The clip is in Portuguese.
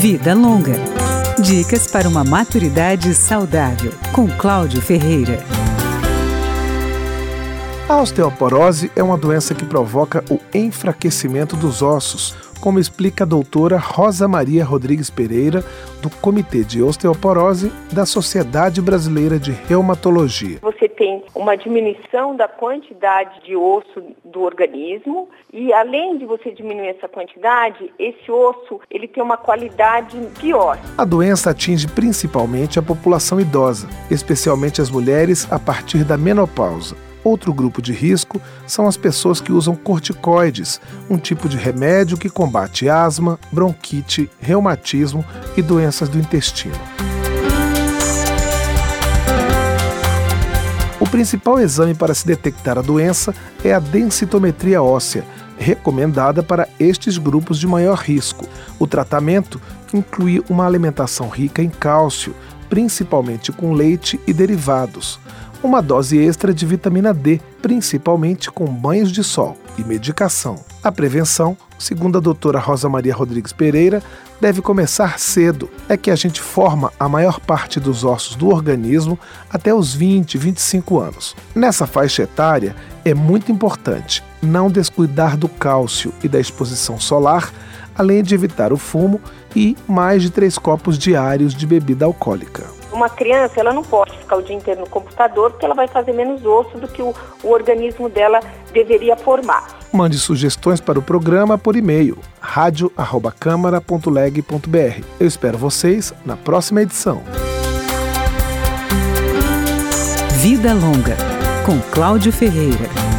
Vida Longa. Dicas para uma maturidade saudável, com Cláudio Ferreira. A osteoporose é uma doença que provoca o enfraquecimento dos ossos, como explica a doutora Rosa Maria Rodrigues Pereira, do Comitê de Osteoporose da Sociedade Brasileira de Reumatologia. Você tem uma diminuição da quantidade de osso do organismo e além de você diminuir essa quantidade, esse osso ele tem uma qualidade pior. A doença atinge principalmente a população idosa, especialmente as mulheres a partir da menopausa. Outro grupo de risco são as pessoas que usam corticoides, um tipo de remédio que combate asma, bronquite, reumatismo e doenças do intestino. O principal exame para se detectar a doença é a densitometria óssea, recomendada para estes grupos de maior risco. O tratamento inclui uma alimentação rica em cálcio, principalmente com leite e derivados uma dose extra de vitamina D, principalmente com banhos de sol e medicação. A prevenção, segundo a doutora Rosa Maria Rodrigues Pereira, deve começar cedo. É que a gente forma a maior parte dos ossos do organismo até os 20, 25 anos. Nessa faixa etária, é muito importante não descuidar do cálcio e da exposição solar, além de evitar o fumo e mais de três copos diários de bebida alcoólica uma criança ela não pode ficar o dia inteiro no computador porque ela vai fazer menos osso do que o, o organismo dela deveria formar. Mande sugestões para o programa por e-mail radio@câmara.leg.br. Eu espero vocês na próxima edição. Vida Longa com Cláudio Ferreira.